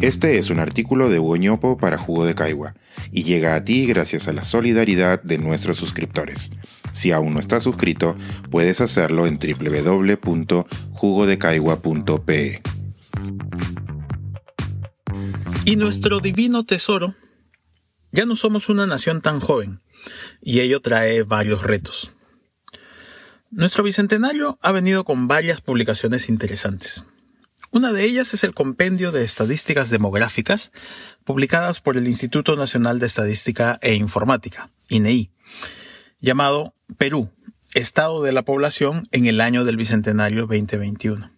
Este es un artículo de Hugo para Jugo de Caigua y llega a ti gracias a la solidaridad de nuestros suscriptores. Si aún no estás suscrito, puedes hacerlo en www.jugodecaigua.pe. Y nuestro divino tesoro, ya no somos una nación tan joven, y ello trae varios retos. Nuestro bicentenario ha venido con varias publicaciones interesantes. Una de ellas es el Compendio de Estadísticas Demográficas, publicadas por el Instituto Nacional de Estadística e Informática, INEI, llamado Perú, Estado de la Población en el año del Bicentenario 2021.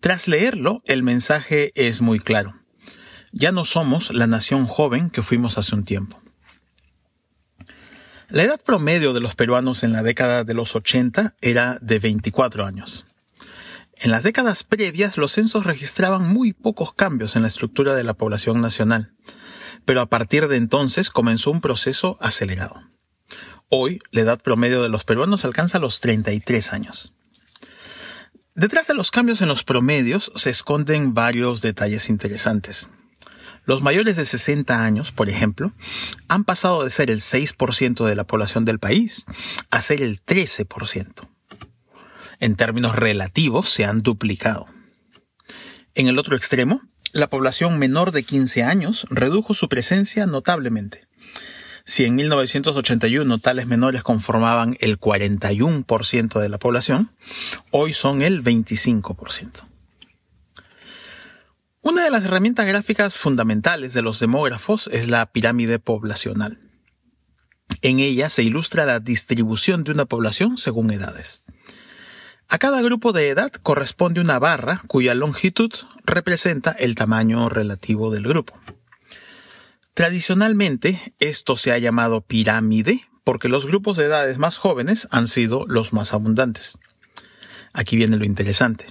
Tras leerlo, el mensaje es muy claro. Ya no somos la nación joven que fuimos hace un tiempo. La edad promedio de los peruanos en la década de los 80 era de 24 años. En las décadas previas, los censos registraban muy pocos cambios en la estructura de la población nacional, pero a partir de entonces comenzó un proceso acelerado. Hoy, la edad promedio de los peruanos alcanza los 33 años. Detrás de los cambios en los promedios se esconden varios detalles interesantes. Los mayores de 60 años, por ejemplo, han pasado de ser el 6% de la población del país a ser el 13% en términos relativos se han duplicado. En el otro extremo, la población menor de 15 años redujo su presencia notablemente. Si en 1981 tales menores conformaban el 41% de la población, hoy son el 25%. Una de las herramientas gráficas fundamentales de los demógrafos es la pirámide poblacional. En ella se ilustra la distribución de una población según edades. A cada grupo de edad corresponde una barra cuya longitud representa el tamaño relativo del grupo. Tradicionalmente, esto se ha llamado pirámide porque los grupos de edades más jóvenes han sido los más abundantes. Aquí viene lo interesante.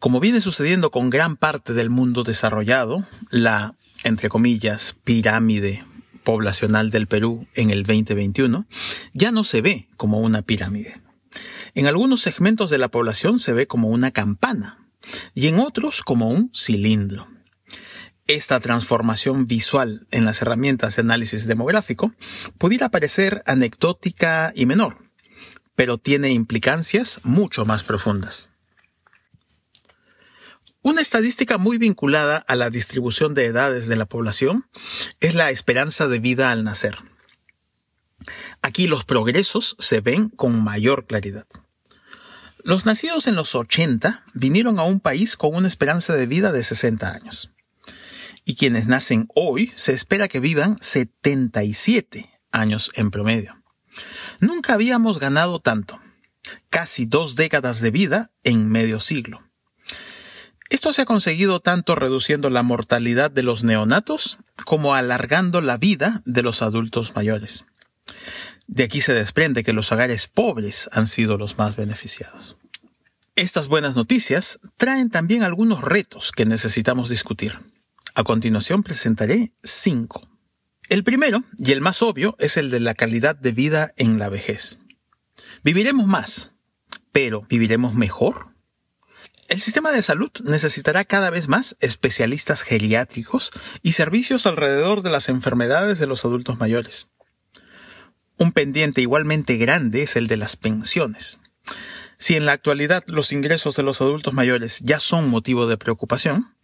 Como viene sucediendo con gran parte del mundo desarrollado, la, entre comillas, pirámide poblacional del Perú en el 2021 ya no se ve como una pirámide. En algunos segmentos de la población se ve como una campana y en otros como un cilindro. Esta transformación visual en las herramientas de análisis demográfico pudiera parecer anecdótica y menor, pero tiene implicancias mucho más profundas. Una estadística muy vinculada a la distribución de edades de la población es la esperanza de vida al nacer. Aquí los progresos se ven con mayor claridad. Los nacidos en los 80 vinieron a un país con una esperanza de vida de 60 años. Y quienes nacen hoy se espera que vivan 77 años en promedio. Nunca habíamos ganado tanto. Casi dos décadas de vida en medio siglo. Esto se ha conseguido tanto reduciendo la mortalidad de los neonatos como alargando la vida de los adultos mayores. De aquí se desprende que los hogares pobres han sido los más beneficiados. Estas buenas noticias traen también algunos retos que necesitamos discutir. A continuación presentaré cinco. El primero, y el más obvio, es el de la calidad de vida en la vejez. Viviremos más, pero ¿viviremos mejor? El sistema de salud necesitará cada vez más especialistas geriátricos y servicios alrededor de las enfermedades de los adultos mayores. Un pendiente igualmente grande es el de las pensiones. Si en la actualidad los ingresos de los adultos mayores ya son motivo de preocupación,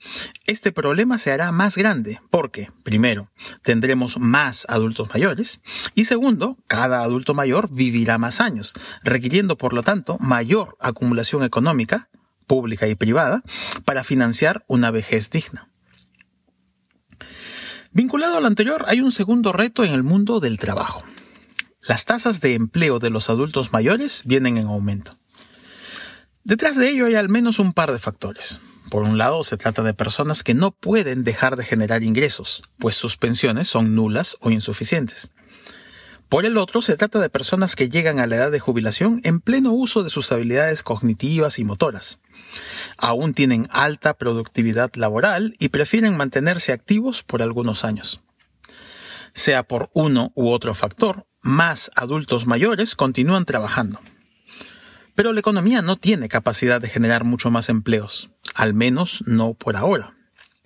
este problema se hará más grande porque, primero, tendremos más adultos mayores y segundo, cada adulto mayor vivirá más años, requiriendo por lo tanto mayor acumulación económica, pública y privada, para financiar una vejez digna. Vinculado al anterior, hay un segundo reto en el mundo del trabajo. Las tasas de empleo de los adultos mayores vienen en aumento. Detrás de ello hay al menos un par de factores. Por un lado, se trata de personas que no pueden dejar de generar ingresos, pues sus pensiones son nulas o insuficientes. Por el otro, se trata de personas que llegan a la edad de jubilación en pleno uso de sus habilidades cognitivas y motoras. Aún tienen alta productividad laboral y prefieren mantenerse activos por algunos años. Sea por uno u otro factor, más adultos mayores continúan trabajando. Pero la economía no tiene capacidad de generar mucho más empleos, al menos no por ahora.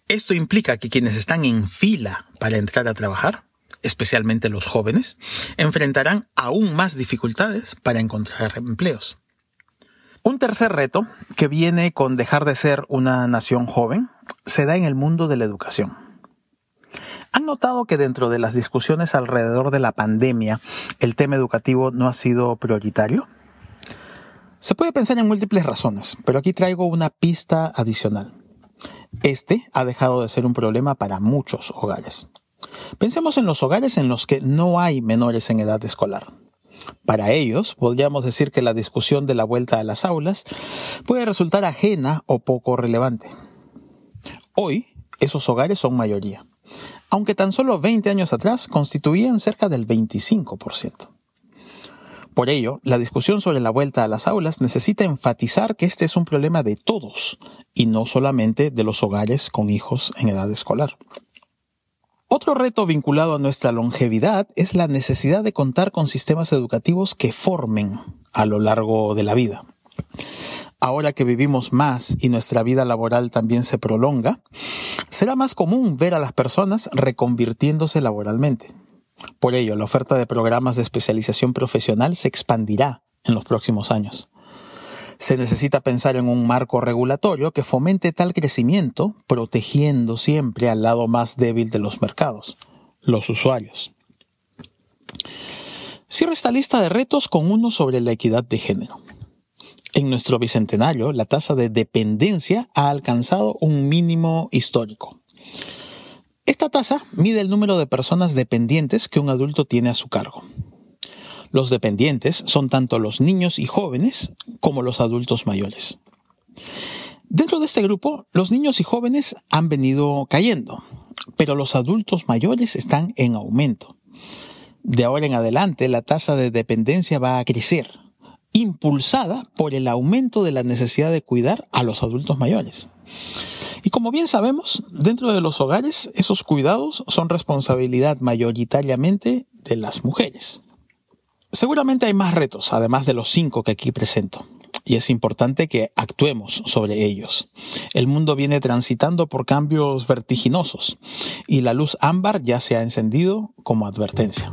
Esto implica que quienes están en fila para entrar a trabajar, especialmente los jóvenes, enfrentarán aún más dificultades para encontrar empleos. Un tercer reto, que viene con dejar de ser una nación joven, se da en el mundo de la educación. ¿Han notado que dentro de las discusiones alrededor de la pandemia el tema educativo no ha sido prioritario? Se puede pensar en múltiples razones, pero aquí traigo una pista adicional. Este ha dejado de ser un problema para muchos hogares. Pensemos en los hogares en los que no hay menores en edad escolar. Para ellos, podríamos decir que la discusión de la vuelta a las aulas puede resultar ajena o poco relevante. Hoy, esos hogares son mayoría, aunque tan solo 20 años atrás constituían cerca del 25%. Por ello, la discusión sobre la vuelta a las aulas necesita enfatizar que este es un problema de todos y no solamente de los hogares con hijos en edad escolar. Otro reto vinculado a nuestra longevidad es la necesidad de contar con sistemas educativos que formen a lo largo de la vida. Ahora que vivimos más y nuestra vida laboral también se prolonga, será más común ver a las personas reconvirtiéndose laboralmente. Por ello, la oferta de programas de especialización profesional se expandirá en los próximos años. Se necesita pensar en un marco regulatorio que fomente tal crecimiento, protegiendo siempre al lado más débil de los mercados, los usuarios. Cierro esta lista de retos con uno sobre la equidad de género. En nuestro bicentenario, la tasa de dependencia ha alcanzado un mínimo histórico. Esta tasa mide el número de personas dependientes que un adulto tiene a su cargo. Los dependientes son tanto los niños y jóvenes como los adultos mayores. Dentro de este grupo, los niños y jóvenes han venido cayendo, pero los adultos mayores están en aumento. De ahora en adelante, la tasa de dependencia va a crecer, impulsada por el aumento de la necesidad de cuidar a los adultos mayores. Y como bien sabemos, dentro de los hogares, esos cuidados son responsabilidad mayoritariamente de las mujeres. Seguramente hay más retos, además de los cinco que aquí presento, y es importante que actuemos sobre ellos. El mundo viene transitando por cambios vertiginosos, y la luz ámbar ya se ha encendido como advertencia.